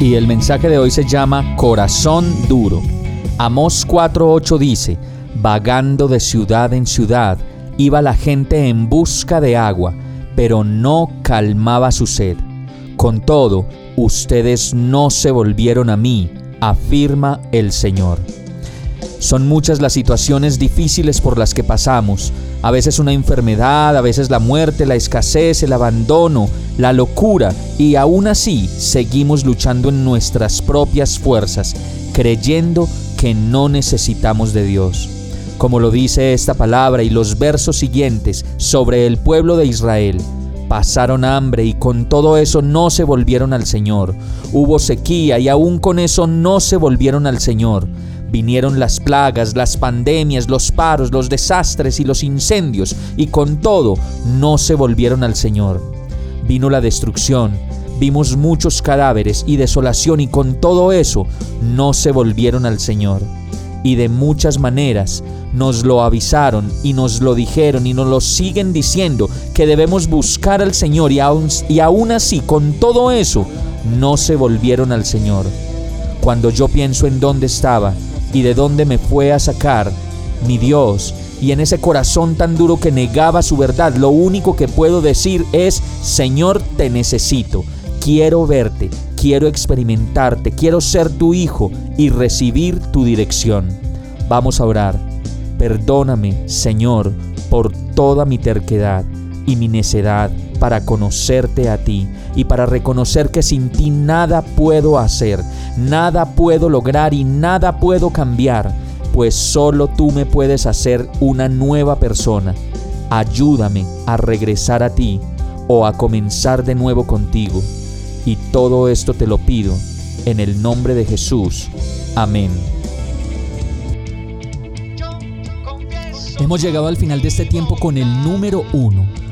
Y el mensaje de hoy se llama Corazón duro. Amós 4:8 dice, vagando de ciudad en ciudad, iba la gente en busca de agua, pero no calmaba su sed. Con todo, ustedes no se volvieron a mí, afirma el Señor. Son muchas las situaciones difíciles por las que pasamos, a veces una enfermedad, a veces la muerte, la escasez, el abandono, la locura, y aún así seguimos luchando en nuestras propias fuerzas, creyendo que no necesitamos de Dios como lo dice esta palabra y los versos siguientes sobre el pueblo de Israel. Pasaron hambre y con todo eso no se volvieron al Señor. Hubo sequía y aún con eso no se volvieron al Señor. Vinieron las plagas, las pandemias, los paros, los desastres y los incendios, y con todo no se volvieron al Señor. Vino la destrucción, vimos muchos cadáveres y desolación, y con todo eso no se volvieron al Señor. Y de muchas maneras nos lo avisaron y nos lo dijeron y nos lo siguen diciendo que debemos buscar al Señor y aún, y aún así con todo eso no se volvieron al Señor. Cuando yo pienso en dónde estaba y de dónde me fue a sacar mi Dios y en ese corazón tan duro que negaba su verdad, lo único que puedo decir es, Señor, te necesito, quiero verte, quiero experimentarte, quiero ser tu hijo y recibir tu dirección. Vamos a orar. Perdóname, Señor, por toda mi terquedad y mi necedad para conocerte a ti y para reconocer que sin ti nada puedo hacer, nada puedo lograr y nada puedo cambiar, pues solo tú me puedes hacer una nueva persona. Ayúdame a regresar a ti o a comenzar de nuevo contigo. Y todo esto te lo pido en el nombre de Jesús. Amén. Hemos llegado al final de este tiempo con el número uno.